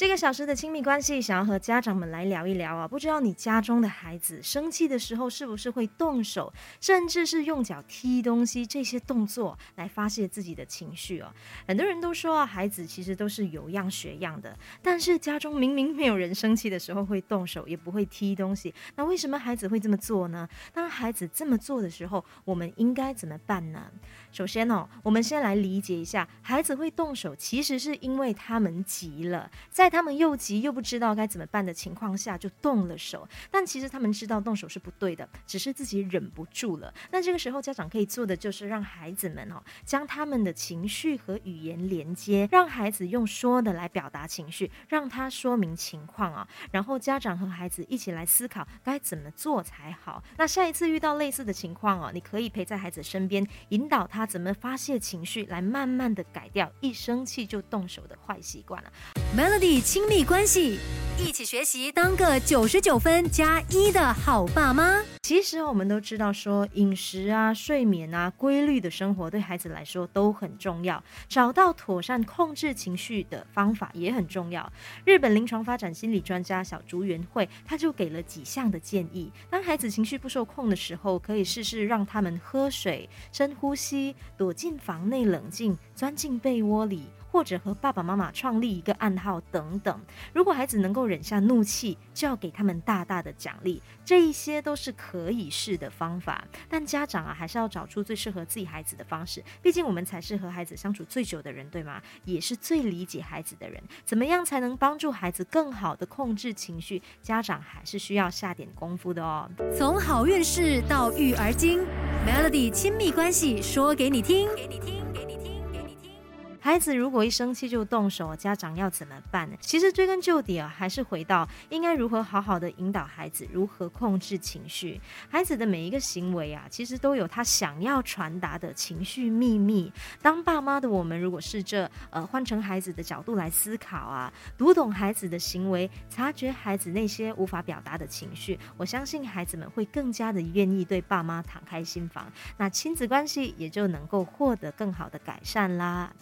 这个小时的亲密关系，想要和家长们来聊一聊啊。不知道你家中的孩子生气的时候，是不是会动手，甚至是用脚踢东西这些动作来发泄自己的情绪哦？很多人都说啊，孩子其实都是有样学样的。但是家中明明没有人生气的时候会动手，也不会踢东西，那为什么孩子会这么做呢？当孩子这么做的时候，我们应该怎么办呢？首先哦，我们先来理解一下，孩子会动手，其实是因为他们急了，在他们又急又不知道该怎么办的情况下，就动了手。但其实他们知道动手是不对的，只是自己忍不住了。那这个时候，家长可以做的就是让孩子们哦，将他们的情绪和语言连接，让孩子用说的来表达情绪，让他说明情况啊，然后家长和孩子一起来思考该怎么做才好。那下一次遇到类似的情况哦，你可以陪在孩子身边，引导他。怎么发泄情绪，来慢慢的改掉一生气就动手的坏习惯了？Melody 亲密关系，一起学习当个九十九分加一的好爸妈。其实我们都知道，说饮食啊、睡眠啊、规律的生活对孩子来说都很重要。找到妥善控制情绪的方法也很重要。日本临床发展心理专家小竹园惠他就给了几项的建议：当孩子情绪不受控的时候，可以试试让他们喝水、深呼吸。躲进房内冷静，钻进被窝里，或者和爸爸妈妈创立一个暗号等等。如果孩子能够忍下怒气，就要给他们大大的奖励。这一些都是可以试的方法，但家长啊，还是要找出最适合自己孩子的方式。毕竟我们才是和孩子相处最久的人，对吗？也是最理解孩子的人。怎么样才能帮助孩子更好的控制情绪？家长还是需要下点功夫的哦。从好运势到育儿经。Melody 亲密关系说给你听。孩子如果一生气就动手，家长要怎么办？其实追根究底啊，还是回到应该如何好好的引导孩子，如何控制情绪。孩子的每一个行为啊，其实都有他想要传达的情绪秘密。当爸妈的我们，如果是这呃换成孩子的角度来思考啊，读懂孩子的行为，察觉孩子那些无法表达的情绪，我相信孩子们会更加的愿意对爸妈敞开心房，那亲子关系也就能够获得更好的改善啦。